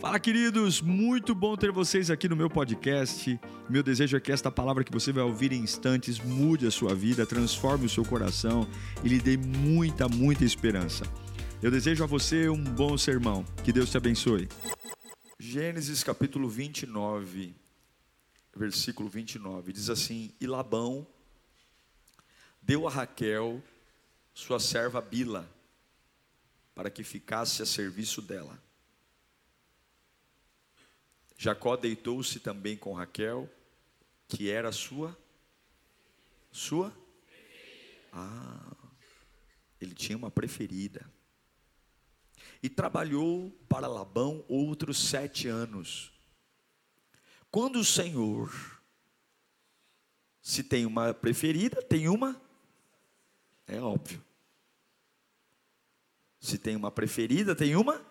Fala, queridos! Muito bom ter vocês aqui no meu podcast. Meu desejo é que esta palavra que você vai ouvir em instantes mude a sua vida, transforme o seu coração e lhe dê muita, muita esperança. Eu desejo a você um bom sermão. Que Deus te abençoe. Gênesis capítulo 29, versículo 29, diz assim: E Labão deu a Raquel sua serva Bila para que ficasse a serviço dela. Jacó deitou-se também com Raquel, que era sua sua Ah, ele tinha uma preferida. E trabalhou para Labão outros sete anos. Quando o Senhor se tem uma preferida, tem uma é óbvio. Se tem uma preferida, tem uma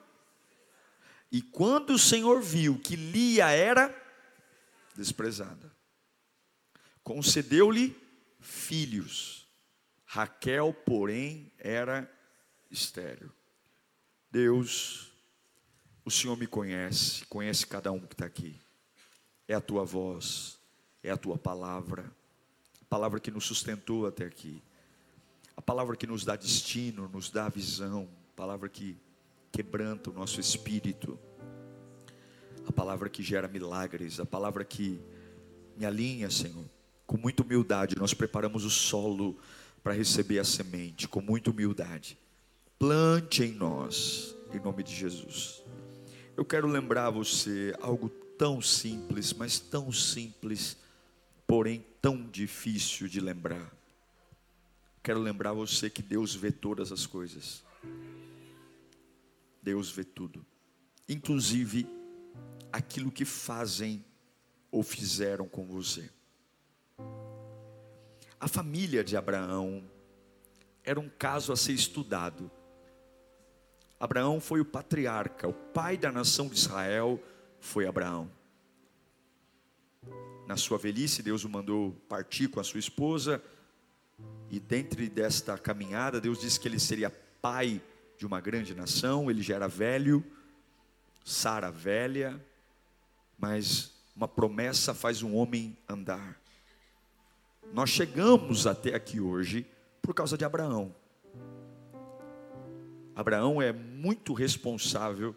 e quando o Senhor viu que Lia era desprezada, concedeu-lhe filhos. Raquel, porém, era estéril. Deus, o Senhor me conhece, conhece cada um que está aqui. É a tua voz, é a tua palavra, a palavra que nos sustentou até aqui, a palavra que nos dá destino, nos dá visão, a palavra que quebranta o nosso espírito, a palavra que gera milagres, a palavra que me alinha, Senhor. Com muita humildade, nós preparamos o solo para receber a semente, com muita humildade. Plante em nós, em nome de Jesus. Eu quero lembrar você algo tão simples, mas tão simples, porém tão difícil de lembrar. Quero lembrar você que Deus vê todas as coisas. Deus vê tudo, inclusive aquilo que fazem ou fizeram com você. A família de Abraão era um caso a ser estudado. Abraão foi o patriarca, o pai da nação de Israel foi Abraão. Na sua velhice, Deus o mandou partir com a sua esposa, e dentro desta caminhada, Deus disse que ele seria pai uma grande nação, ele já era velho, Sara velha, mas uma promessa faz um homem andar. Nós chegamos até aqui hoje por causa de Abraão. Abraão é muito responsável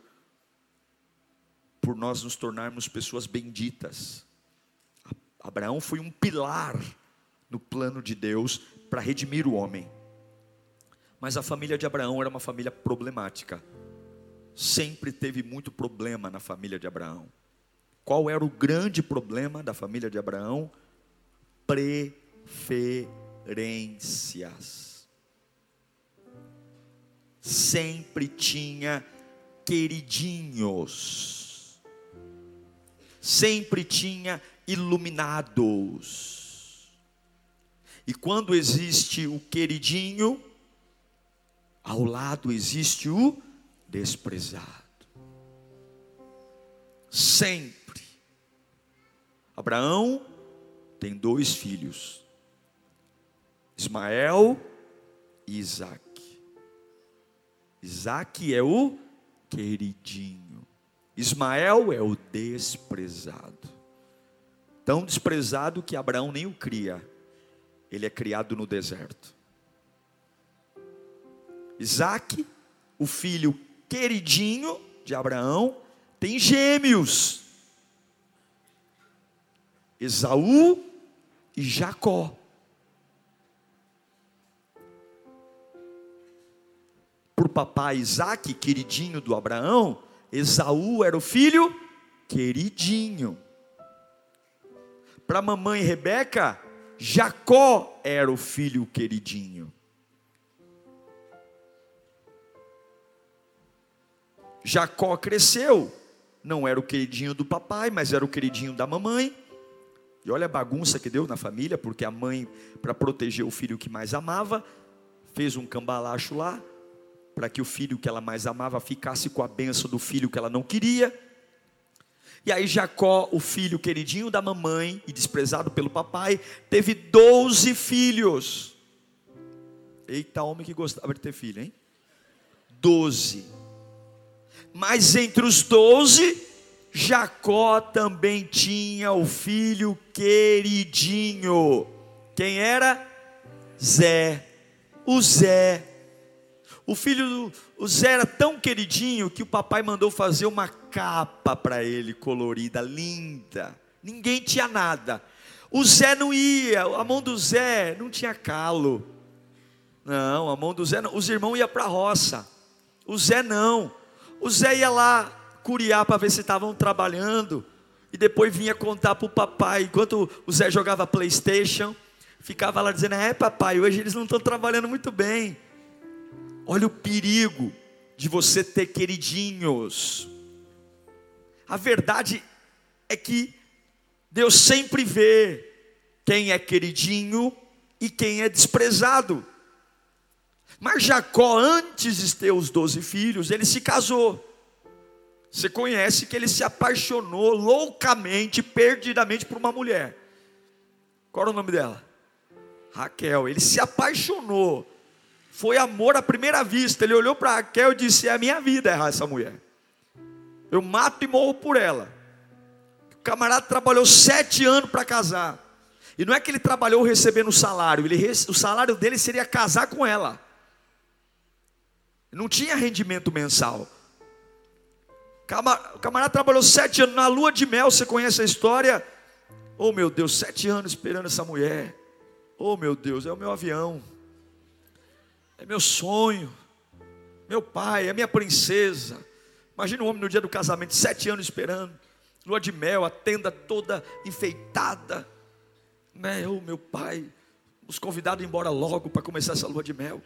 por nós nos tornarmos pessoas benditas. Abraão foi um pilar no plano de Deus para redimir o homem. Mas a família de Abraão era uma família problemática. Sempre teve muito problema na família de Abraão. Qual era o grande problema da família de Abraão? Preferências. Sempre tinha queridinhos. Sempre tinha iluminados. E quando existe o queridinho, ao lado existe o desprezado. Sempre. Abraão tem dois filhos, Ismael e Isaac. Isaac é o queridinho, Ismael é o desprezado. Tão desprezado que Abraão nem o cria, ele é criado no deserto. Isaac, o filho queridinho de Abraão, tem gêmeos. Esaú e Jacó. Por papai Isaac, queridinho do Abraão, Esaú era o filho queridinho. Para mamãe Rebeca, Jacó era o filho queridinho. Jacó cresceu, não era o queridinho do papai, mas era o queridinho da mamãe. E olha a bagunça que deu na família, porque a mãe, para proteger o filho que mais amava, fez um cambalacho lá, para que o filho que ela mais amava ficasse com a benção do filho que ela não queria. E aí Jacó, o filho queridinho da mamãe e desprezado pelo papai, teve doze filhos. Eita, homem que gostava de ter filho, hein? Doze. Mas entre os doze, Jacó também tinha o filho queridinho. Quem era? Zé. O Zé. O filho do Zé era tão queridinho que o papai mandou fazer uma capa para ele colorida, linda. Ninguém tinha nada. O Zé não ia, a mão do Zé não tinha calo. Não, a mão do Zé não. Os irmãos iam para a roça. O Zé não. O Zé ia lá curiar para ver se estavam trabalhando. E depois vinha contar para o papai. Enquanto o Zé jogava Playstation, ficava lá dizendo: É papai, hoje eles não estão trabalhando muito bem. Olha o perigo de você ter queridinhos. A verdade é que Deus sempre vê quem é queridinho e quem é desprezado. Mas Jacó, antes de ter os doze filhos, ele se casou. Você conhece que ele se apaixonou loucamente, perdidamente por uma mulher. Qual era o nome dela? Raquel. Ele se apaixonou. Foi amor à primeira vista. Ele olhou para Raquel e disse: É a minha vida errar essa mulher. Eu mato e morro por ela. O camarada trabalhou sete anos para casar. E não é que ele trabalhou recebendo salário, ele, o salário dele seria casar com ela. Não tinha rendimento mensal. O camarada trabalhou sete anos na lua de mel, você conhece a história? Oh meu Deus, sete anos esperando essa mulher. Oh meu Deus, é o meu avião, é meu sonho, meu pai, é minha princesa. Imagina um homem no dia do casamento, sete anos esperando lua de mel, a tenda toda enfeitada, né? Oh, meu pai, os convidados embora logo para começar essa lua de mel.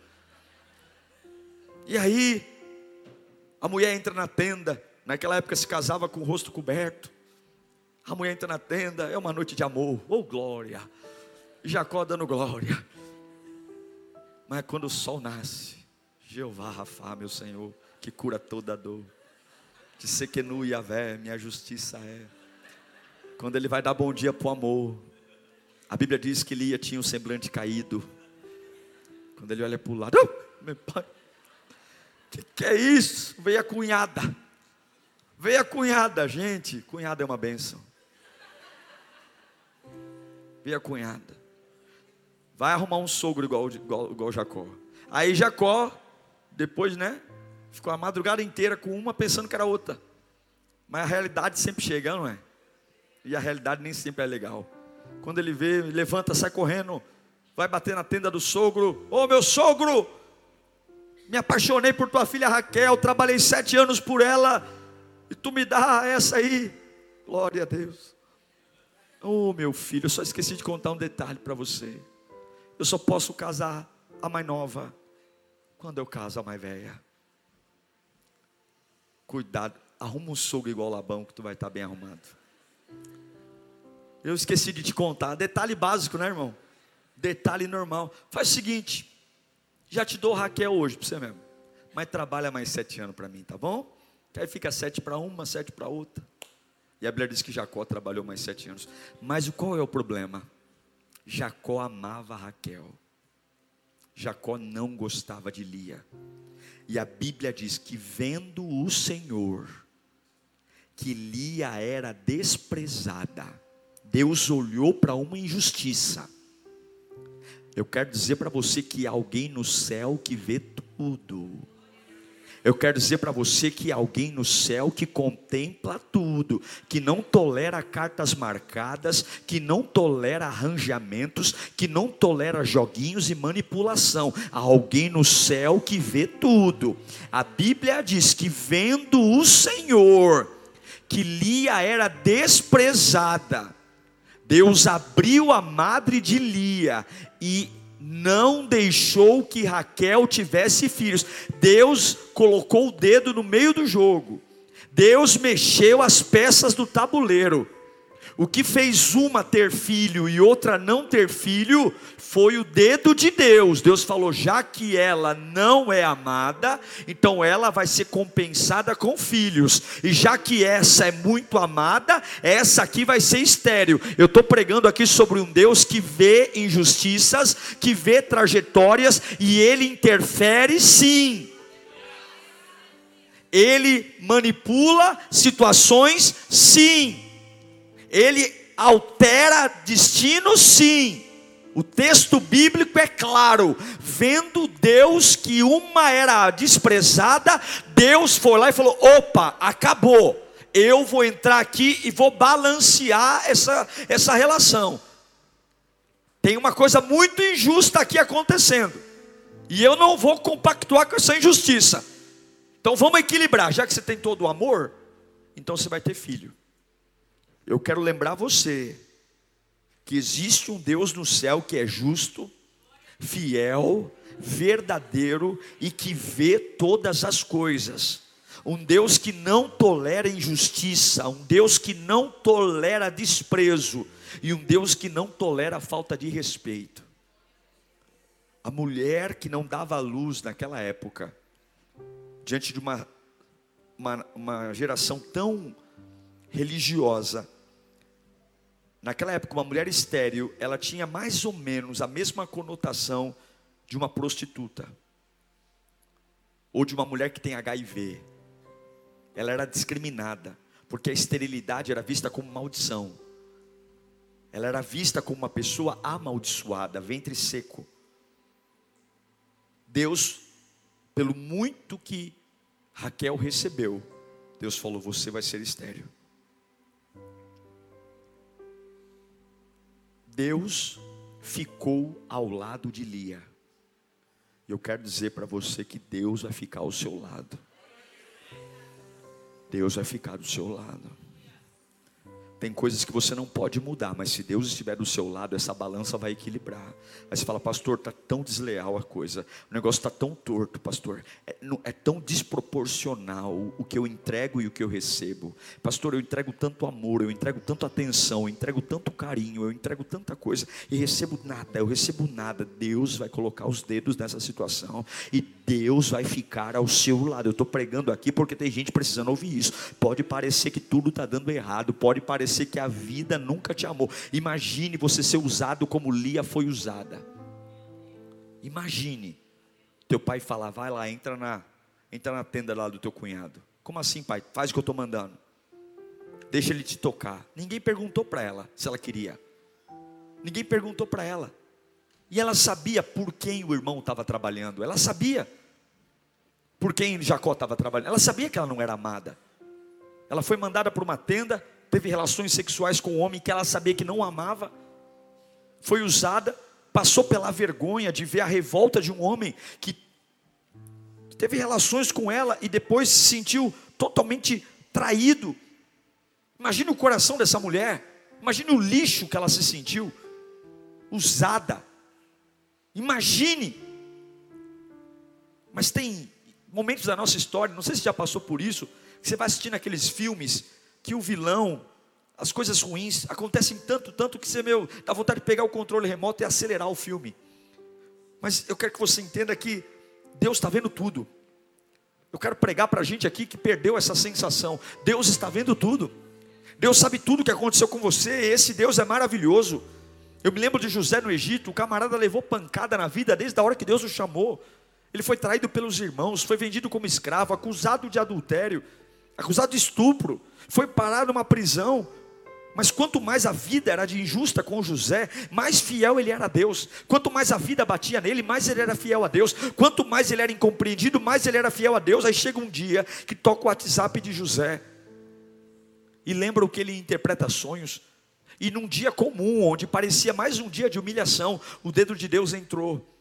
E aí, a mulher entra na tenda, naquela época se casava com o rosto coberto. A mulher entra na tenda, é uma noite de amor, oh glória. Jacó dando glória. Mas quando o sol nasce, Jeová Rafa, meu Senhor, que cura toda dor. De Sequenu Yavé, minha justiça é. Quando ele vai dar bom dia para o amor, a Bíblia diz que Lia tinha um semblante caído. Quando ele olha para o lado, oh, meu pai, que, que é isso? Veio a cunhada. Veio a cunhada, gente. Cunhada é uma benção. Veio a cunhada. Vai arrumar um sogro igual, igual, igual Jacó. Aí Jacó, depois, né? Ficou a madrugada inteira com uma pensando que era outra. Mas a realidade sempre chega, não é? E a realidade nem sempre é legal. Quando ele vê, levanta, sai correndo, vai bater na tenda do sogro. Ô oh, meu sogro, me apaixonei por tua filha Raquel, trabalhei sete anos por ela, e tu me dá essa aí. Glória a Deus. Oh meu filho, eu só esqueci de contar um detalhe para você. Eu só posso casar a mais nova quando eu caso a mais velha. Cuidado, arruma um sogro igual Labão que tu vai estar bem arrumado. Eu esqueci de te contar, detalhe básico, né, irmão? Detalhe normal. Faz o seguinte, já te dou Raquel hoje para você mesmo, mas trabalha mais sete anos para mim, tá bom? Que aí fica sete para uma, sete para outra. E a Bíblia diz que Jacó trabalhou mais sete anos. Mas qual é o problema? Jacó amava Raquel. Jacó não gostava de Lia. E a Bíblia diz que vendo o Senhor, que Lia era desprezada, Deus olhou para uma injustiça. Eu quero dizer para você que há alguém no céu que vê tudo. Eu quero dizer para você que há alguém no céu que contempla tudo, que não tolera cartas marcadas, que não tolera arranjamentos, que não tolera joguinhos e manipulação. Há alguém no céu que vê tudo. A Bíblia diz que vendo o Senhor, que Lia era desprezada, Deus abriu a madre de Lia e não deixou que Raquel tivesse filhos. Deus colocou o dedo no meio do jogo. Deus mexeu as peças do tabuleiro. O que fez uma ter filho e outra não ter filho foi o dedo de Deus. Deus falou: já que ela não é amada, então ela vai ser compensada com filhos. E já que essa é muito amada, essa aqui vai ser estéril. Eu estou pregando aqui sobre um Deus que vê injustiças, que vê trajetórias e ele interfere sim. Ele manipula situações, sim. Ele altera destinos, sim. O texto bíblico é claro, vendo Deus que uma era desprezada, Deus foi lá e falou: opa, acabou, eu vou entrar aqui e vou balancear essa, essa relação. Tem uma coisa muito injusta aqui acontecendo, e eu não vou compactuar com essa injustiça. Então vamos equilibrar, já que você tem todo o amor, então você vai ter filho. Eu quero lembrar você que existe um Deus no céu que é justo, fiel, verdadeiro e que vê todas as coisas. Um Deus que não tolera injustiça, um Deus que não tolera desprezo e um Deus que não tolera falta de respeito. A mulher que não dava luz naquela época, diante de uma, uma, uma geração tão religiosa, Naquela época, uma mulher estéril, ela tinha mais ou menos a mesma conotação de uma prostituta ou de uma mulher que tem HIV. Ela era discriminada, porque a esterilidade era vista como maldição. Ela era vista como uma pessoa amaldiçoada, ventre seco. Deus, pelo muito que Raquel recebeu, Deus falou: Você vai ser estéril. Deus ficou ao lado de Lia. Eu quero dizer para você que Deus vai ficar ao seu lado. Deus vai ficar do seu lado. Tem coisas que você não pode mudar, mas se Deus estiver do seu lado, essa balança vai equilibrar. Aí você fala, pastor, está tão desleal a coisa, o negócio está tão torto, pastor, é, é, tão desproporcional o que eu entrego e o que eu recebo. Pastor, eu entrego tanto amor, eu entrego tanto atenção, eu entrego tanto carinho, eu entrego tanta coisa e recebo nada, eu recebo nada. Deus vai colocar os dedos nessa situação e Deus vai ficar ao seu lado. Eu estou pregando aqui porque tem gente precisando ouvir isso. Pode parecer que tudo está dando errado, pode parecer que a vida nunca te amou. Imagine você ser usado como Lia foi usada. Imagine teu pai falar: vai lá, entra na, entra na tenda lá do teu cunhado. Como assim, pai? Faz o que eu estou mandando. Deixa ele te tocar. Ninguém perguntou para ela se ela queria. Ninguém perguntou para ela. E ela sabia por quem o irmão estava trabalhando. Ela sabia por quem Jacó estava trabalhando. Ela sabia que ela não era amada. Ela foi mandada para uma tenda teve relações sexuais com um homem que ela sabia que não amava, foi usada, passou pela vergonha de ver a revolta de um homem que teve relações com ela e depois se sentiu totalmente traído. Imagine o coração dessa mulher, imagine o lixo que ela se sentiu, usada. Imagine. Mas tem momentos da nossa história, não sei se já passou por isso, que você vai assistindo aqueles filmes que o vilão, as coisas ruins acontecem tanto, tanto que você, meu, dá vontade de pegar o controle remoto e acelerar o filme. Mas eu quero que você entenda que Deus está vendo tudo. Eu quero pregar para a gente aqui que perdeu essa sensação. Deus está vendo tudo. Deus sabe tudo o que aconteceu com você. Esse Deus é maravilhoso. Eu me lembro de José no Egito. O camarada levou pancada na vida desde a hora que Deus o chamou. Ele foi traído pelos irmãos, foi vendido como escravo, acusado de adultério, acusado de estupro foi parar numa prisão. Mas quanto mais a vida era de injusta com José, mais fiel ele era a Deus. Quanto mais a vida batia nele, mais ele era fiel a Deus. Quanto mais ele era incompreendido, mais ele era fiel a Deus. Aí chega um dia que toca o WhatsApp de José e lembra o que ele interpreta sonhos. E num dia comum, onde parecia mais um dia de humilhação, o dedo de Deus entrou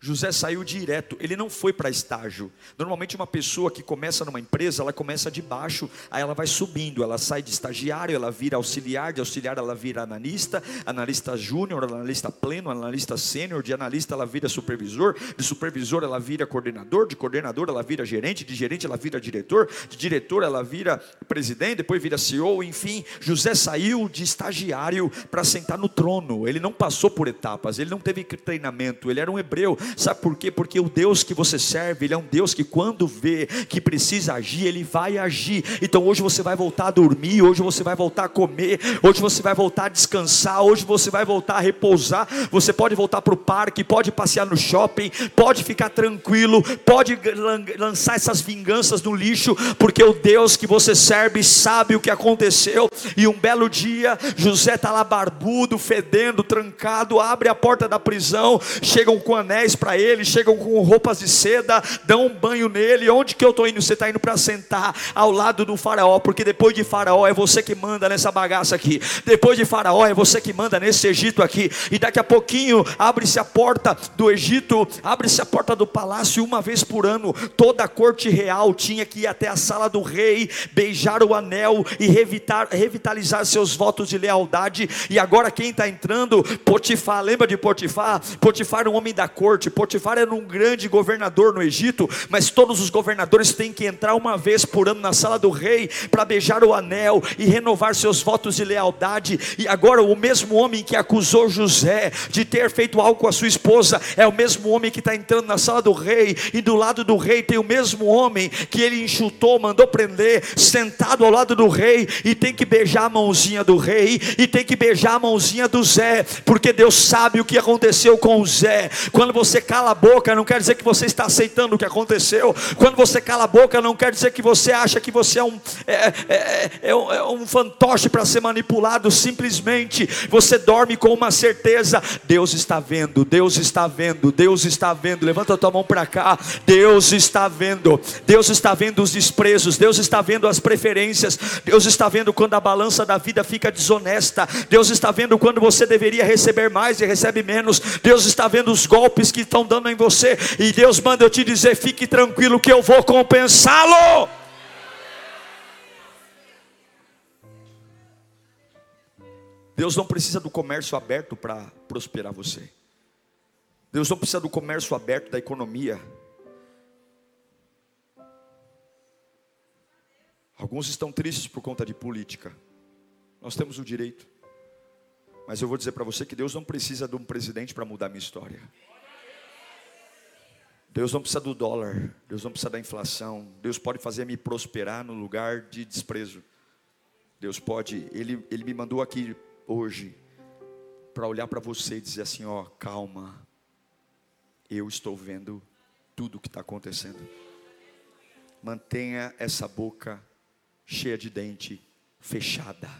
José saiu direto, ele não foi para estágio. Normalmente uma pessoa que começa numa empresa, ela começa de baixo, aí ela vai subindo, ela sai de estagiário, ela vira auxiliar, de auxiliar ela vira analista, analista júnior, analista pleno, analista sênior, de analista ela vira supervisor, de supervisor ela vira coordenador, de coordenador ela vira gerente, de gerente ela vira diretor, de diretor ela vira presidente, depois vira CEO, enfim. José saiu de estagiário para sentar no trono. Ele não passou por etapas, ele não teve treinamento, ele era um hebreu, Sabe por quê? Porque o Deus que você serve, Ele é um Deus que quando vê que precisa agir, Ele vai agir. Então hoje você vai voltar a dormir, hoje você vai voltar a comer, hoje você vai voltar a descansar, hoje você vai voltar a repousar. Você pode voltar para o parque, pode passear no shopping, pode ficar tranquilo, pode lançar essas vinganças no lixo, porque o Deus que você serve sabe o que aconteceu. E um belo dia, José está lá barbudo, fedendo, trancado, abre a porta da prisão, chegam com anéis para ele, chegam com roupas de seda, dão um banho nele. Onde que eu estou indo? Você está indo para sentar ao lado do faraó, porque depois de faraó é você que manda nessa bagaça aqui. Depois de faraó é você que manda nesse Egito aqui. E daqui a pouquinho abre-se a porta do Egito, abre-se a porta do palácio uma vez por ano. Toda a corte real tinha que ir até a sala do rei, beijar o anel e revitar, revitalizar seus votos de lealdade. E agora quem está entrando? Potifar, lembra de Potifar? Potifar era um homem da corte. Potifar era um grande governador no Egito, mas todos os governadores têm que entrar uma vez por ano na sala do rei para beijar o anel e renovar seus votos de lealdade. E agora o mesmo homem que acusou José de ter feito algo com a sua esposa é o mesmo homem que está entrando na sala do rei e do lado do rei tem o mesmo homem que ele enxutou, mandou prender, sentado ao lado do rei e tem que beijar a mãozinha do rei e tem que beijar a mãozinha do Zé, porque Deus sabe o que aconteceu com o Zé. Quando você cala a boca, não quer dizer que você está aceitando o que aconteceu. Quando você cala a boca, não quer dizer que você acha que você é um, é, é, é um, é um fantoche para ser manipulado. Simplesmente você dorme com uma certeza: Deus está vendo, Deus está vendo, Deus está vendo. Levanta a tua mão para cá. Deus está vendo, Deus está vendo os desprezos, Deus está vendo as preferências, Deus está vendo quando a balança da vida fica desonesta, Deus está vendo quando você deveria receber mais e recebe menos, Deus está vendo os golpes que estão dando em você, e Deus manda eu te dizer: fique tranquilo que eu vou compensá-lo. Deus não precisa do comércio aberto para prosperar você. Deus não precisa do comércio aberto da economia. Alguns estão tristes por conta de política. Nós temos o direito. Mas eu vou dizer para você que Deus não precisa de um presidente para mudar a minha história. Deus não precisa do dólar, Deus não precisa da inflação. Deus pode fazer me prosperar no lugar de desprezo. Deus pode, Ele, Ele me mandou aqui hoje para olhar para você e dizer assim: ó, calma, eu estou vendo tudo o que está acontecendo. Mantenha essa boca cheia de dente, fechada.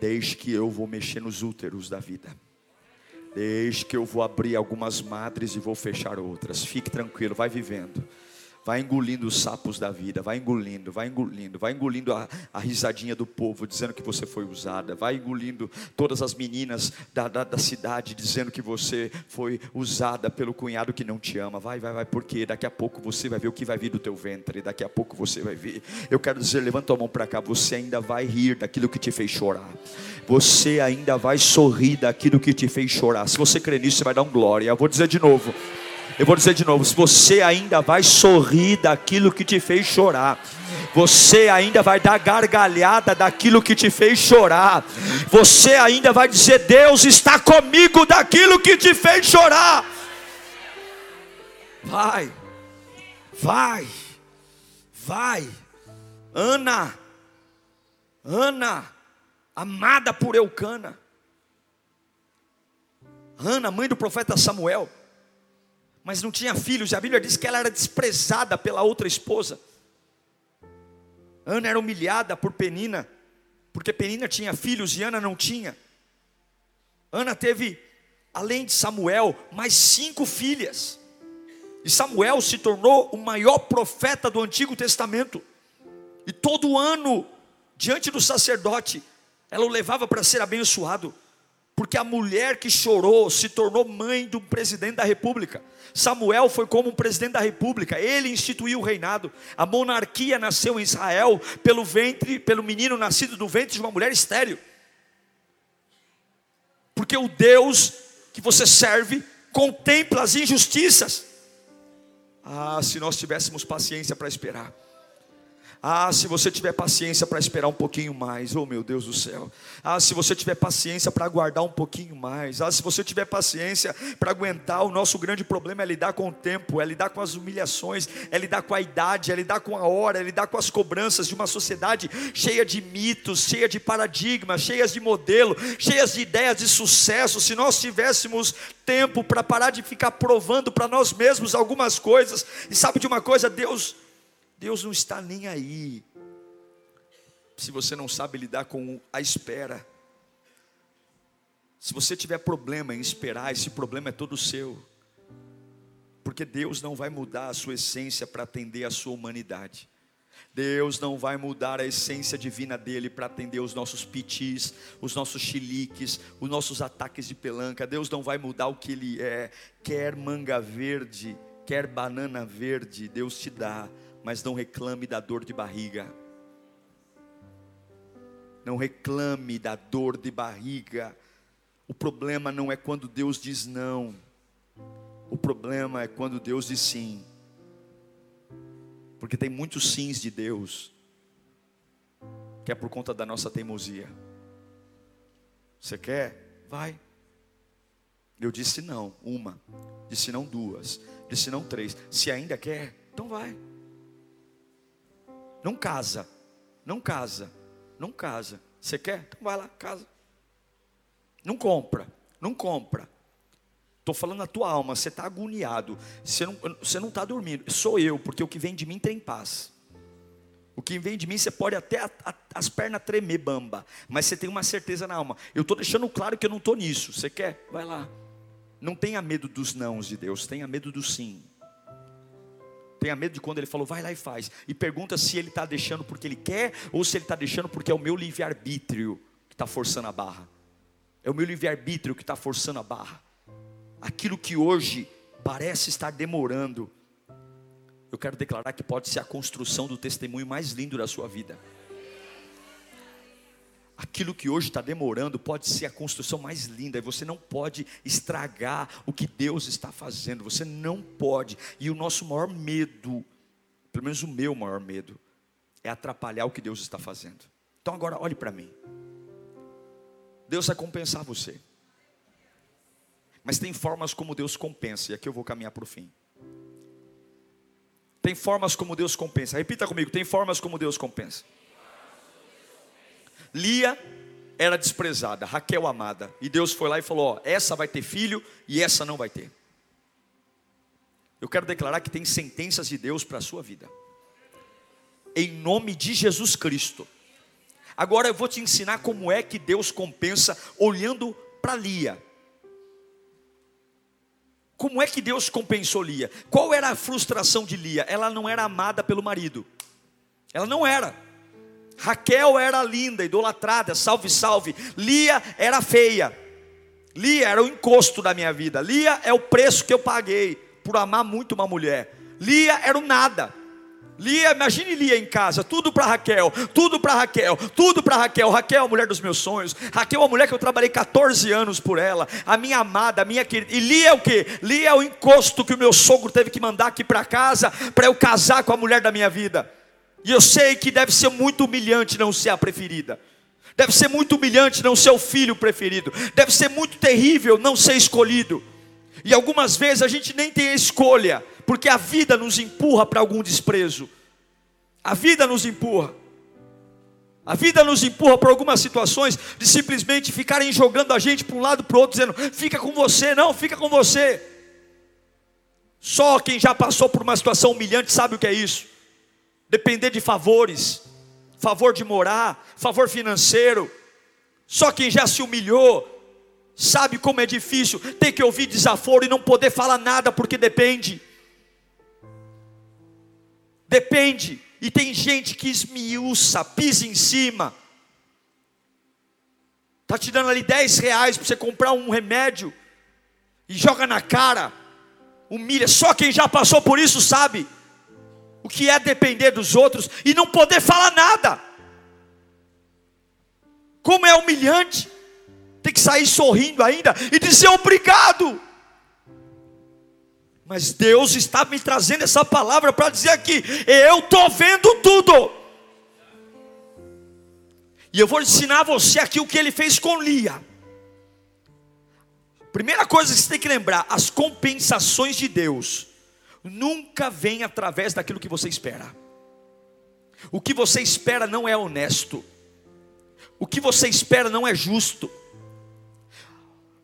Desde que eu vou mexer nos úteros da vida. Desde que eu vou abrir algumas madres e vou fechar outras. Fique tranquilo, vai vivendo. Vai engolindo os sapos da vida, vai engolindo, vai engolindo, vai engolindo a, a risadinha do povo, dizendo que você foi usada, vai engolindo todas as meninas da, da, da, cidade, dizendo que você foi usada pelo cunhado que não te ama. Vai, vai, vai, porque daqui a pouco você vai ver o que vai vir do teu ventre, daqui a pouco você vai ver. Eu quero dizer, levanta a mão para cá, você ainda vai rir daquilo que te fez chorar, você ainda vai sorrir daquilo que te fez chorar. Se você crê nisso, você vai dar um glória. Eu vou dizer de novo. Eu vou dizer de novo: você ainda vai sorrir daquilo que te fez chorar, você ainda vai dar gargalhada daquilo que te fez chorar, você ainda vai dizer: Deus está comigo daquilo que te fez chorar. Vai, vai, vai, Ana, Ana, amada por Eucana, Ana, mãe do profeta Samuel mas não tinha filhos, e a Bíblia diz que ela era desprezada pela outra esposa. Ana era humilhada por Penina, porque Penina tinha filhos e Ana não tinha. Ana teve, além de Samuel, mais cinco filhas. E Samuel se tornou o maior profeta do Antigo Testamento. E todo ano, diante do sacerdote, ela o levava para ser abençoado porque a mulher que chorou se tornou mãe do presidente da república. Samuel foi como um presidente da república, ele instituiu o reinado. A monarquia nasceu em Israel pelo ventre, pelo menino nascido do ventre de uma mulher estéril. Porque o Deus que você serve contempla as injustiças. Ah, se nós tivéssemos paciência para esperar. Ah, se você tiver paciência para esperar um pouquinho mais, oh meu Deus do céu. Ah, se você tiver paciência para aguardar um pouquinho mais. Ah, se você tiver paciência para aguentar, o nosso grande problema é lidar com o tempo, é lidar com as humilhações, é lidar com a idade, é lidar com a hora, é lidar com as cobranças de uma sociedade cheia de mitos, cheia de paradigmas, cheias de modelo, cheias de ideias de sucesso. Se nós tivéssemos tempo para parar de ficar provando para nós mesmos algumas coisas, e sabe de uma coisa, Deus Deus não está nem aí. Se você não sabe lidar com a espera. Se você tiver problema em esperar, esse problema é todo seu. Porque Deus não vai mudar a sua essência para atender a sua humanidade. Deus não vai mudar a essência divina dele para atender os nossos pitis, os nossos chiliques, os nossos ataques de pelanca. Deus não vai mudar o que ele é. Quer manga verde, quer banana verde, Deus te dá mas não reclame da dor de barriga. Não reclame da dor de barriga. O problema não é quando Deus diz não. O problema é quando Deus diz sim. Porque tem muitos sims de Deus, que é por conta da nossa teimosia. Você quer? Vai. Eu disse não, uma. Disse não, duas. Disse não, três. Se ainda quer, então vai. Não casa. Não casa. Não casa. Você quer? Então vai lá, casa. Não compra. Não compra. Estou falando na tua alma, você está agoniado, você não está tá dormindo, sou eu, porque o que vem de mim tem paz. O que vem de mim, você pode até a, a, as pernas tremer, bamba, mas você tem uma certeza na alma. Eu estou deixando claro que eu não estou nisso. Você quer? Vai lá. Não tenha medo dos nãos de Deus, tenha medo do sim. Tenha medo de quando ele falou, vai lá e faz. E pergunta se ele está deixando porque ele quer ou se ele está deixando porque é o meu livre-arbítrio que está forçando a barra. É o meu livre-arbítrio que está forçando a barra. Aquilo que hoje parece estar demorando, eu quero declarar que pode ser a construção do testemunho mais lindo da sua vida. Aquilo que hoje está demorando pode ser a construção mais linda, e você não pode estragar o que Deus está fazendo, você não pode. E o nosso maior medo, pelo menos o meu maior medo, é atrapalhar o que Deus está fazendo. Então agora olhe para mim. Deus vai compensar você. Mas tem formas como Deus compensa, e aqui eu vou caminhar para o fim. Tem formas como Deus compensa. Repita comigo: tem formas como Deus compensa. Lia era desprezada, Raquel amada. E Deus foi lá e falou: ó, essa vai ter filho e essa não vai ter. Eu quero declarar que tem sentenças de Deus para a sua vida. Em nome de Jesus Cristo. Agora eu vou te ensinar como é que Deus compensa olhando para Lia. Como é que Deus compensou Lia? Qual era a frustração de Lia? Ela não era amada pelo marido. Ela não era. Raquel era linda, idolatrada, salve, salve. Lia era feia. Lia era o encosto da minha vida. Lia é o preço que eu paguei por amar muito uma mulher. Lia era o nada. Lia, imagine Lia em casa, tudo para Raquel, tudo para Raquel, tudo para Raquel. Raquel, a mulher dos meus sonhos. Raquel, a mulher que eu trabalhei 14 anos por ela, a minha amada, a minha querida. E Lia é o que? Lia é o encosto que o meu sogro teve que mandar aqui para casa para eu casar com a mulher da minha vida. E eu sei que deve ser muito humilhante não ser a preferida. Deve ser muito humilhante não ser o filho preferido. Deve ser muito terrível não ser escolhido. E algumas vezes a gente nem tem escolha, porque a vida nos empurra para algum desprezo. A vida nos empurra. A vida nos empurra para algumas situações de simplesmente ficarem jogando a gente para um lado para o outro, dizendo: fica com você, não, fica com você. Só quem já passou por uma situação humilhante sabe o que é isso depender de favores, favor de morar, favor financeiro. Só quem já se humilhou sabe como é difícil ter que ouvir desaforo e não poder falar nada porque depende. Depende. E tem gente que esmiuça, pisa em cima. Está te dando ali 10 reais para você comprar um remédio e joga na cara, humilha. Só quem já passou por isso sabe o que é depender dos outros e não poder falar nada. Como é humilhante ter que sair sorrindo ainda e dizer obrigado. Mas Deus está me trazendo essa palavra para dizer aqui: eu estou vendo tudo, E eu vou ensinar você aqui o que ele fez com Lia. Primeira coisa que você tem que lembrar: as compensações de Deus nunca vêm através daquilo que você espera. O que você espera não é honesto. O que você espera não é justo.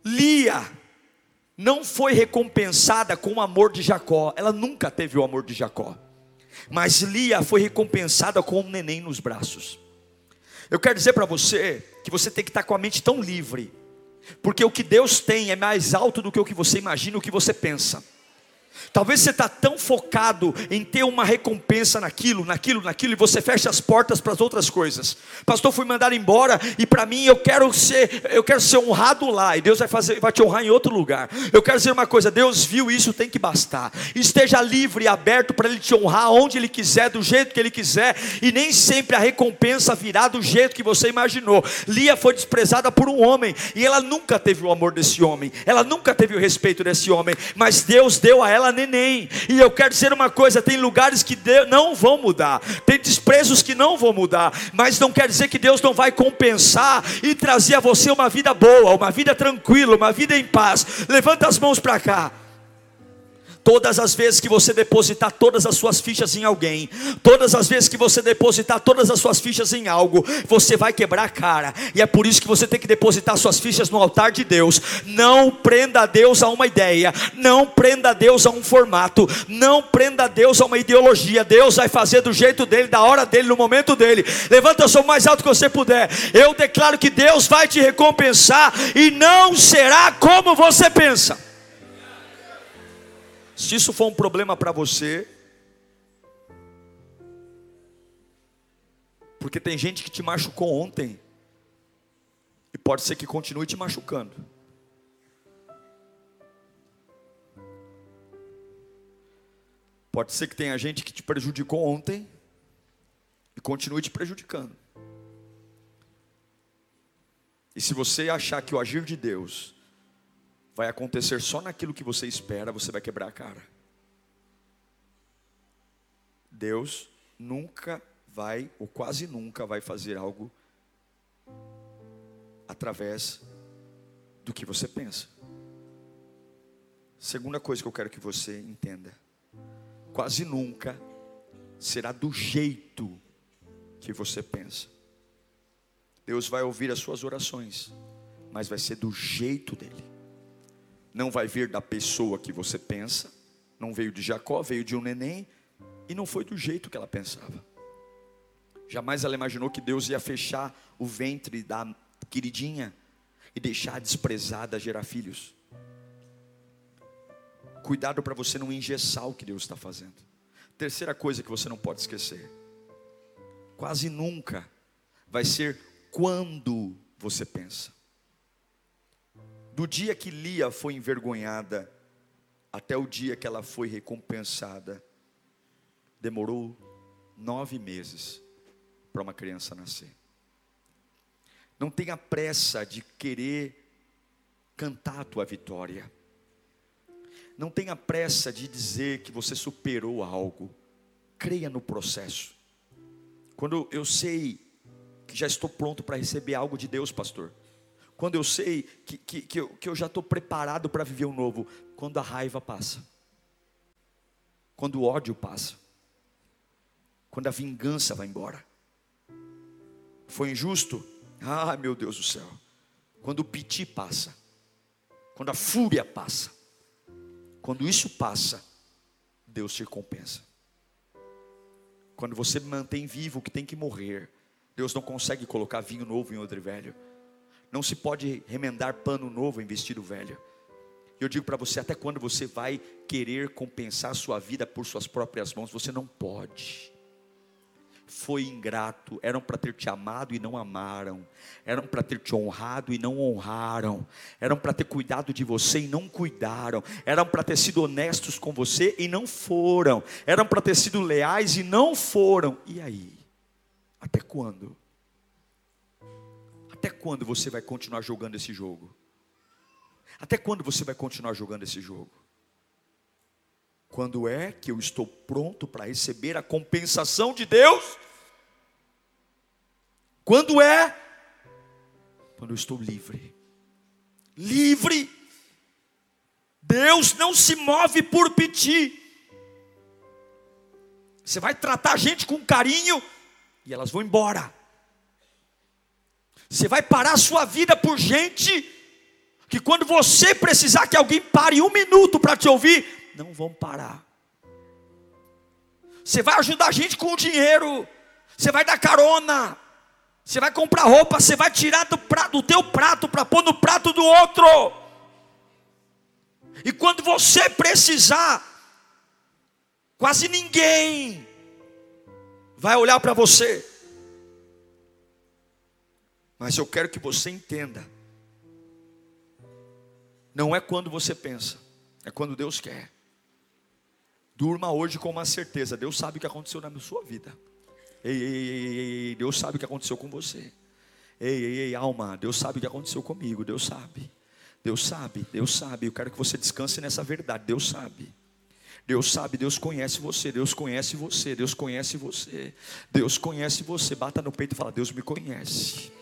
Lia não foi recompensada com o amor de Jacó. Ela nunca teve o amor de Jacó. Mas Lia foi recompensada com um neném nos braços. Eu quero dizer para você que você tem que estar com a mente tão livre, porque o que Deus tem é mais alto do que o que você imagina, o que você pensa. Talvez você está tão focado em ter uma recompensa naquilo, naquilo, naquilo, e você fecha as portas para as outras coisas. Pastor, fui mandado embora e para mim eu quero ser, eu quero ser honrado lá e Deus vai fazer, vai te honrar em outro lugar. Eu quero dizer uma coisa, Deus viu isso, tem que bastar. Esteja livre e aberto para Ele te honrar onde Ele quiser, do jeito que Ele quiser, e nem sempre a recompensa virá do jeito que você imaginou. Lia foi desprezada por um homem e ela nunca teve o amor desse homem, ela nunca teve o respeito desse homem, mas Deus deu a ela neném. E eu quero dizer uma coisa: tem lugares que não vão mudar, tem desprezos que não vão mudar, mas não quer dizer que Deus não vai compensar e trazer a você uma vida boa, uma vida tranquila, uma vida em paz. Levanta as mãos para cá. Todas as vezes que você depositar todas as suas fichas em alguém, todas as vezes que você depositar todas as suas fichas em algo, você vai quebrar a cara. E é por isso que você tem que depositar suas fichas no altar de Deus. Não prenda a Deus a uma ideia, não prenda a Deus a um formato, não prenda a Deus a uma ideologia. Deus vai fazer do jeito dele, da hora dele, no momento dele. Levanta o seu mais alto que você puder. Eu declaro que Deus vai te recompensar e não será como você pensa. Se isso for um problema para você, porque tem gente que te machucou ontem, e pode ser que continue te machucando. Pode ser que tenha gente que te prejudicou ontem e continue te prejudicando. E se você achar que o agir de Deus vai acontecer só naquilo que você espera, você vai quebrar a cara. Deus nunca vai, ou quase nunca vai fazer algo através do que você pensa. Segunda coisa que eu quero que você entenda: quase nunca será do jeito que você pensa. Deus vai ouvir as suas orações, mas vai ser do jeito dele não vai vir da pessoa que você pensa, não veio de Jacó, veio de um neném, e não foi do jeito que ela pensava. Jamais ela imaginou que Deus ia fechar o ventre da queridinha e deixar desprezada gerar filhos. Cuidado para você não engessar o que Deus está fazendo. Terceira coisa que você não pode esquecer: quase nunca vai ser quando você pensa. Do dia que Lia foi envergonhada até o dia que ela foi recompensada, demorou nove meses para uma criança nascer. Não tenha pressa de querer cantar a tua vitória. Não tenha pressa de dizer que você superou algo. Creia no processo. Quando eu sei que já estou pronto para receber algo de Deus, pastor, quando eu sei que, que, que, eu, que eu já estou preparado para viver o novo, quando a raiva passa, quando o ódio passa, quando a vingança vai embora. Foi injusto? Ah, meu Deus do céu. Quando o piti passa, quando a fúria passa, quando isso passa, Deus te recompensa. Quando você mantém vivo o que tem que morrer, Deus não consegue colocar vinho novo em odre velho. Não se pode remendar pano novo em vestido velho. Eu digo para você, até quando você vai querer compensar sua vida por suas próprias mãos? Você não pode. Foi ingrato, eram para ter te amado e não amaram, eram para ter te honrado e não honraram, eram para ter cuidado de você e não cuidaram, eram para ter sido honestos com você e não foram, eram para ter sido leais e não foram. E aí? Até quando? Até quando você vai continuar jogando esse jogo? Até quando você vai continuar jogando esse jogo? Quando é que eu estou pronto para receber a compensação de Deus? Quando é Quando eu estou livre. Livre. Deus não se move por pedir. Você vai tratar a gente com carinho e elas vão embora. Você vai parar a sua vida por gente que quando você precisar que alguém pare um minuto para te ouvir, não vão parar. Você vai ajudar a gente com o dinheiro, você vai dar carona, você vai comprar roupa, você vai tirar do, prato, do teu prato para pôr no prato do outro. E quando você precisar, quase ninguém vai olhar para você. Mas eu quero que você entenda não é quando você pensa, é quando Deus quer. Durma hoje com uma certeza: Deus sabe o que aconteceu na sua vida. Ei, ei, ei, ei, Deus sabe o que aconteceu com você. Ei, ei, ei, alma, Deus sabe o que aconteceu comigo. Deus sabe. Deus sabe, Deus sabe. Eu quero que você descanse nessa verdade. Deus sabe. Deus sabe, Deus conhece você, Deus conhece você, Deus conhece você, Deus conhece você. Bata no peito e fala: Deus me conhece.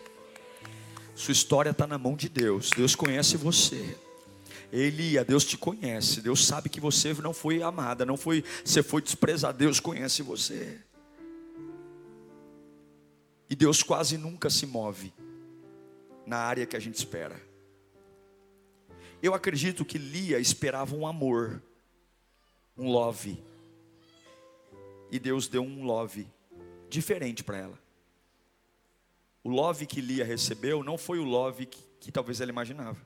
Sua história está na mão de Deus, Deus conhece você. Elia, Deus te conhece, Deus sabe que você não foi amada, não foi, você foi desprezada, Deus conhece você. E Deus quase nunca se move na área que a gente espera. Eu acredito que Lia esperava um amor, um love. E Deus deu um love diferente para ela. O love que Lia recebeu não foi o love que, que talvez ela imaginava.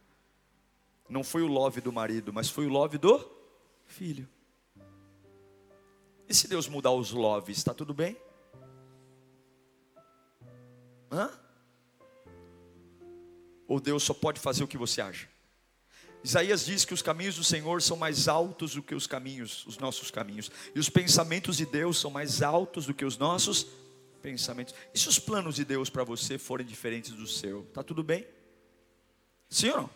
Não foi o love do marido, mas foi o love do filho. E se Deus mudar os loves, está tudo bem? Hã? Ou Deus só pode fazer o que você acha? Isaías diz que os caminhos do Senhor são mais altos do que os caminhos, os nossos caminhos, e os pensamentos de Deus são mais altos do que os nossos pensamentos. E se os planos de Deus para você forem diferentes do seu, tá tudo bem? Sim ou não?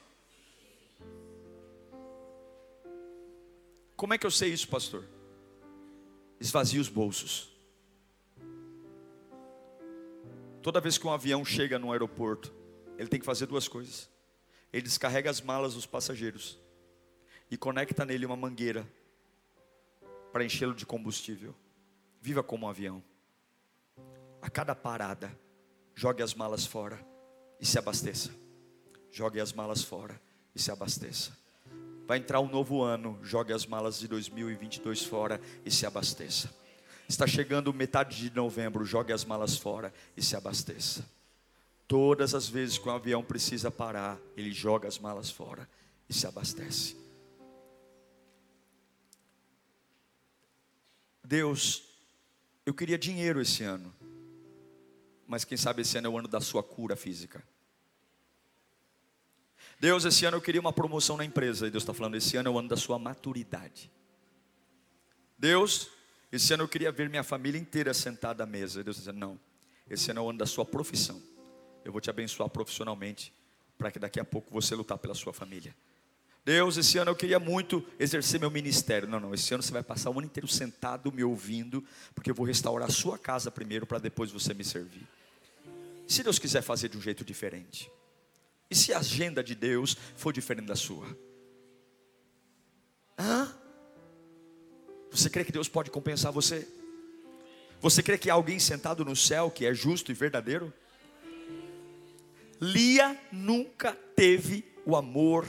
Como é que eu sei isso, pastor? Esvazie os bolsos. Toda vez que um avião chega no aeroporto, ele tem que fazer duas coisas. Ele descarrega as malas dos passageiros e conecta nele uma mangueira para enchê-lo de combustível. Viva como um avião. A cada parada, jogue as malas fora e se abasteça. Jogue as malas fora e se abasteça. Vai entrar um novo ano, jogue as malas de 2022 fora e se abasteça. Está chegando metade de novembro, jogue as malas fora e se abasteça. Todas as vezes que um avião precisa parar, ele joga as malas fora e se abastece. Deus, eu queria dinheiro esse ano, mas quem sabe esse ano é o ano da sua cura física. Deus, esse ano eu queria uma promoção na empresa. E Deus está falando, esse ano é o ano da sua maturidade. Deus, esse ano eu queria ver minha família inteira sentada à mesa. E Deus está dizendo, não, esse ano é o ano da sua profissão. Eu vou te abençoar profissionalmente, para que daqui a pouco você lutar pela sua família. Deus, esse ano eu queria muito exercer meu ministério. Não, não, esse ano você vai passar o ano inteiro sentado me ouvindo, porque eu vou restaurar a sua casa primeiro, para depois você me servir. Se Deus quiser fazer de um jeito diferente, e se a agenda de Deus for diferente da sua? Hã? Você crê que Deus pode compensar você? Você crê que há alguém sentado no céu que é justo e verdadeiro? Lia nunca teve o amor,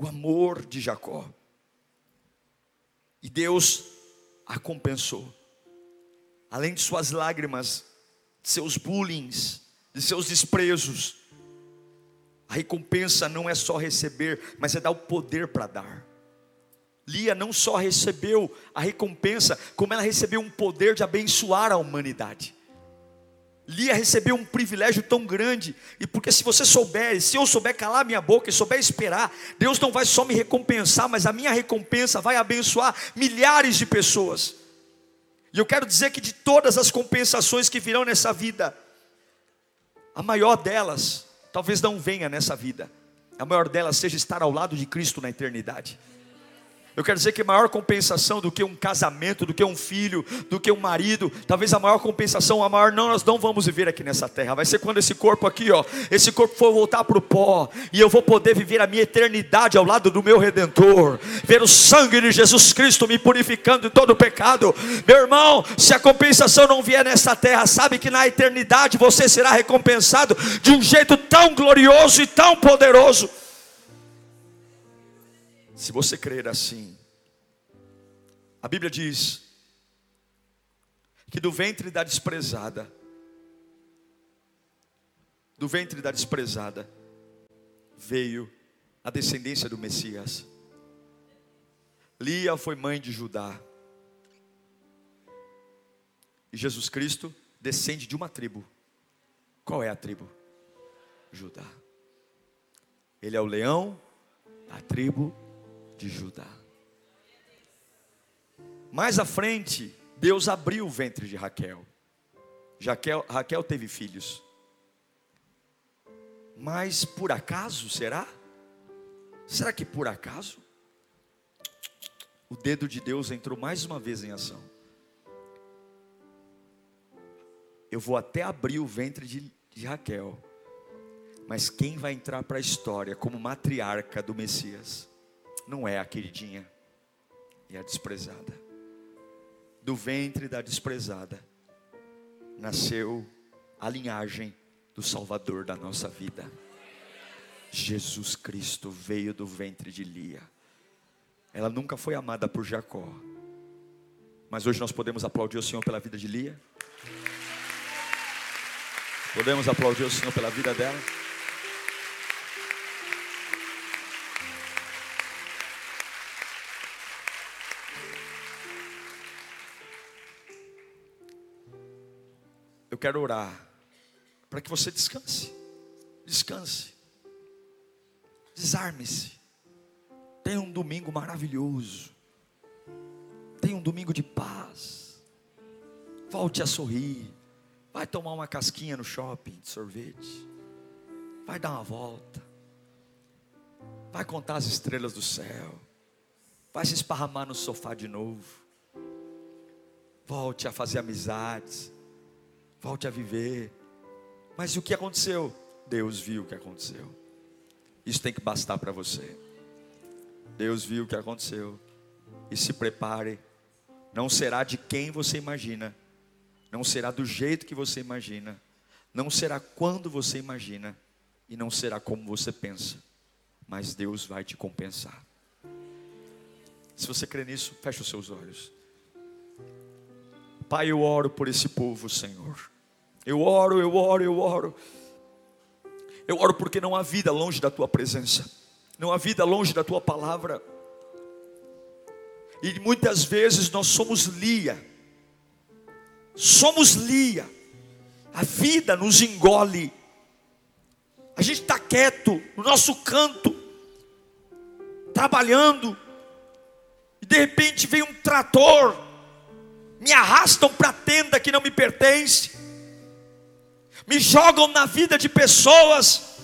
o amor de Jacó. E Deus a compensou. Além de suas lágrimas, de seus bullings, de seus desprezos, a recompensa não é só receber, mas é dar o poder para dar. Lia não só recebeu a recompensa, como ela recebeu um poder de abençoar a humanidade. Lia recebeu um privilégio tão grande, e porque se você souber, se eu souber calar minha boca e souber esperar, Deus não vai só me recompensar, mas a minha recompensa vai abençoar milhares de pessoas. E eu quero dizer que de todas as compensações que virão nessa vida, a maior delas talvez não venha nessa vida. A maior delas seja estar ao lado de Cristo na eternidade. Eu quero dizer que maior compensação do que um casamento, do que um filho, do que um marido, talvez a maior compensação, a maior não, nós não vamos viver aqui nessa terra. Vai ser quando esse corpo aqui, ó, esse corpo for voltar para o pó, e eu vou poder viver a minha eternidade ao lado do meu redentor, ver o sangue de Jesus Cristo me purificando de todo o pecado. Meu irmão, se a compensação não vier nessa terra, sabe que na eternidade você será recompensado de um jeito tão glorioso e tão poderoso. Se você crer assim, a Bíblia diz que do ventre da desprezada, do ventre da desprezada, veio a descendência do Messias. Lia foi mãe de Judá. E Jesus Cristo descende de uma tribo. Qual é a tribo? Judá. Ele é o leão da tribo de Judá. Mais à frente, Deus abriu o ventre de Raquel. Raquel, Raquel teve filhos. Mas por acaso, será? Será que por acaso? O dedo de Deus entrou mais uma vez em ação. Eu vou até abrir o ventre de, de Raquel. Mas quem vai entrar para a história como matriarca do Messias não é a queridinha e a desprezada. Do ventre da desprezada nasceu a linhagem do Salvador da nossa vida. Jesus Cristo veio do ventre de Lia. Ela nunca foi amada por Jacó. Mas hoje nós podemos aplaudir o Senhor pela vida de Lia. Podemos aplaudir o Senhor pela vida dela. Quero orar para que você descanse. Descanse. Desarme-se. Tenha um domingo maravilhoso. Tenha um domingo de paz. Volte a sorrir. Vai tomar uma casquinha no shopping de sorvete. Vai dar uma volta. Vai contar as estrelas do céu. Vai se esparramar no sofá de novo. Volte a fazer amizades volte a viver. Mas o que aconteceu? Deus viu o que aconteceu. Isso tem que bastar para você. Deus viu o que aconteceu. E se prepare. Não será de quem você imagina. Não será do jeito que você imagina. Não será quando você imagina. E não será como você pensa. Mas Deus vai te compensar. Se você crê nisso, feche os seus olhos. Pai, eu oro por esse povo, Senhor. Eu oro, eu oro, eu oro. Eu oro porque não há vida longe da tua presença, não há vida longe da tua palavra. E muitas vezes nós somos Lia, somos Lia, a vida nos engole, a gente está quieto no nosso canto, trabalhando, e de repente vem um trator me arrastam para a tenda que não me pertence, me jogam na vida de pessoas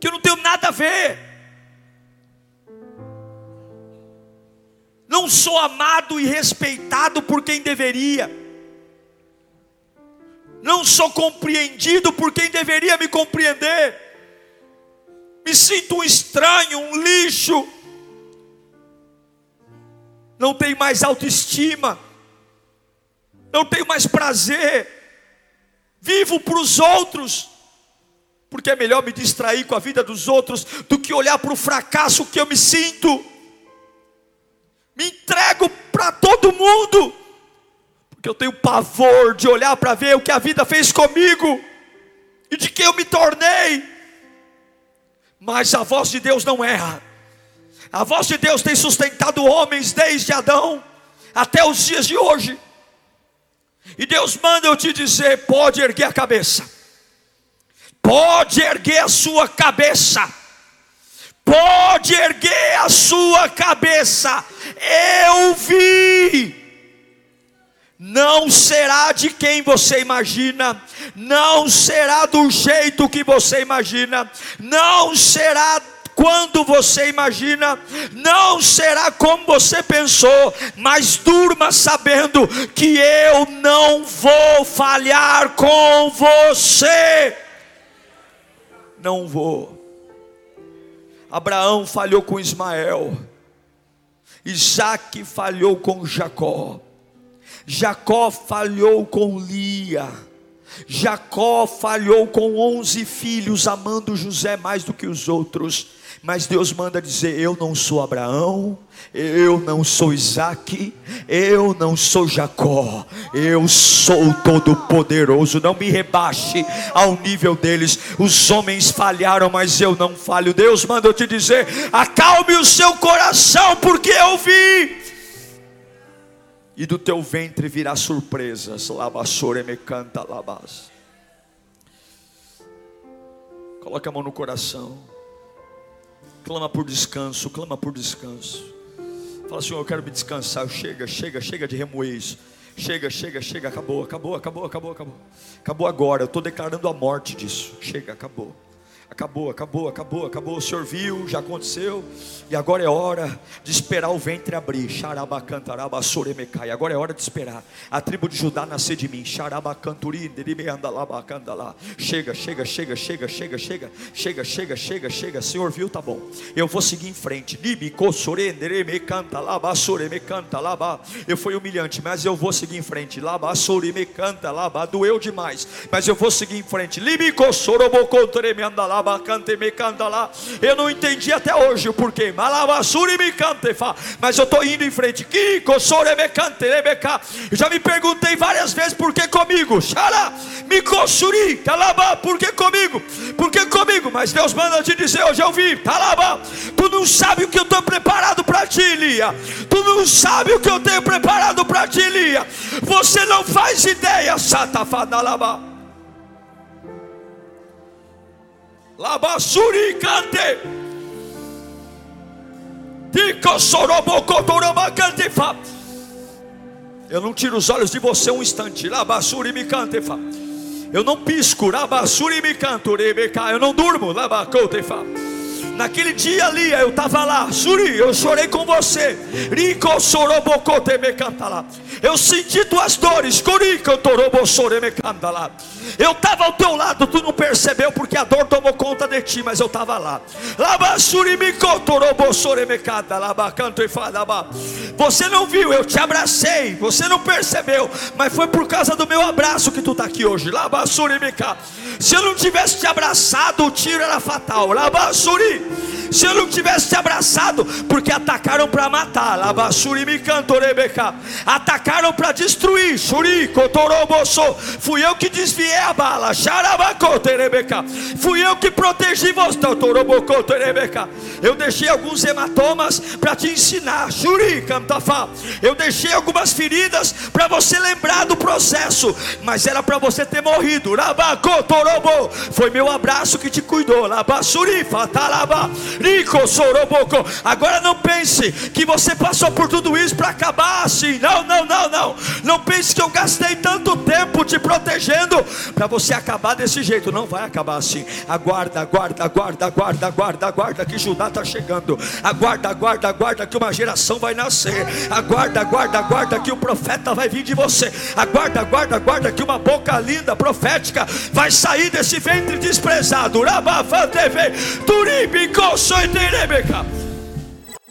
que eu não tenho nada a ver. Não sou amado e respeitado por quem deveria. Não sou compreendido por quem deveria me compreender. Me sinto um estranho, um lixo. Não tenho mais autoestima não tenho mais prazer, vivo para os outros, porque é melhor me distrair com a vida dos outros do que olhar para o fracasso que eu me sinto. Me entrego para todo mundo, porque eu tenho pavor de olhar para ver o que a vida fez comigo e de que eu me tornei. Mas a voz de Deus não erra. A voz de Deus tem sustentado homens desde Adão até os dias de hoje. E Deus manda eu te dizer: pode erguer a cabeça, pode erguer a sua cabeça, pode erguer a sua cabeça. Eu vi. Não será de quem você imagina, não será do jeito que você imagina, não será Quando você imagina, não será como você pensou, mas durma sabendo que eu não vou falhar com você. Não vou. Abraão falhou com Ismael, Isaac falhou com Jacó, Jacó falhou com Lia. Jacó falhou com onze filhos, amando José mais do que os outros. Mas Deus manda dizer: Eu não sou Abraão, eu não sou Isaac, eu não sou Jacó, eu sou todo-poderoso. Não me rebaixe ao nível deles. Os homens falharam, mas eu não falho. Deus manda eu te dizer: acalme o seu coração, porque eu vi e do teu ventre virá surpresas. Labassore me canta labas. Coloca a mão no coração. Clama por descanso, clama por descanso. Fala, Senhor, eu quero me descansar. Chega, chega, chega de remoer isso. Chega, chega, chega, acabou, acabou, acabou, acabou, acabou. Acabou agora, eu estou declarando a morte disso. Chega, acabou. Acabou, acabou, acabou, acabou. O Senhor viu, já aconteceu. E agora é hora de esperar o ventre abrir. Xarabacantarabassoremecai. Agora é hora de esperar. A tribo de Judá nascer de mim. Xarabacanturinderibandalabacandalá. Chega, chega, chega, chega, chega, chega. Chega, chega, chega, chega. Senhor viu, tá bom. Eu vou seguir em frente. Eu fui humilhante, mas eu vou seguir em frente. Labassorimecanta, doeu demais, mas eu vou seguir em frente. Libicosorobocontremandalá. Eu não entendi até hoje o porquê. Mas eu estou indo em frente. Eu já me perguntei várias vezes por que comigo. Por que comigo? Por que comigo? Mas Deus manda te dizer hoje eu vi. Tu não sabe o que eu estou preparado para ti, Lia. Tu não sabe o que eu tenho preparado para ti, Lia. Você não faz ideia, Satafadalaba. Labasuri cante. Eu não tiro os olhos de você um instante. Cante. Eu não pisco. Canto. Eu não durmo. Labacotefa. Naquele dia ali, eu estava lá, Suri, eu chorei com você. Eu senti tuas dores, eu estava ao teu lado, tu não percebeu porque a dor tomou conta de ti, mas eu estava lá. Você não viu, eu te abracei, você não percebeu, mas foi por causa do meu abraço que tu está aqui hoje. Se eu não tivesse te abraçado, o tiro era fatal. Se eu não tivesse te abraçado, porque atacaram para matar. Atacaram para destruir. Fui eu que desviei a bala. Fui eu que protegi você. Eu deixei alguns hematomas para te ensinar. Eu deixei algumas feridas para você lembrar do processo. Mas era para você ter morrido. Foi meu abraço que te cuidou. Agora não pense que você passou por tudo isso para acabar assim. Não, não, não, não. Não pense que eu gastei tanto tempo te protegendo para você acabar desse jeito. Não vai acabar assim. Aguarda, aguarda, aguarda, aguarda, aguarda, aguarda que Judá está chegando. Aguarda, aguarda, aguarda que uma geração vai nascer. Aguarda, aguarda, aguarda que o profeta vai vir de você. Aguarda, aguarda, aguarda que uma boca linda, profética, vai sair desse ventre desprezado.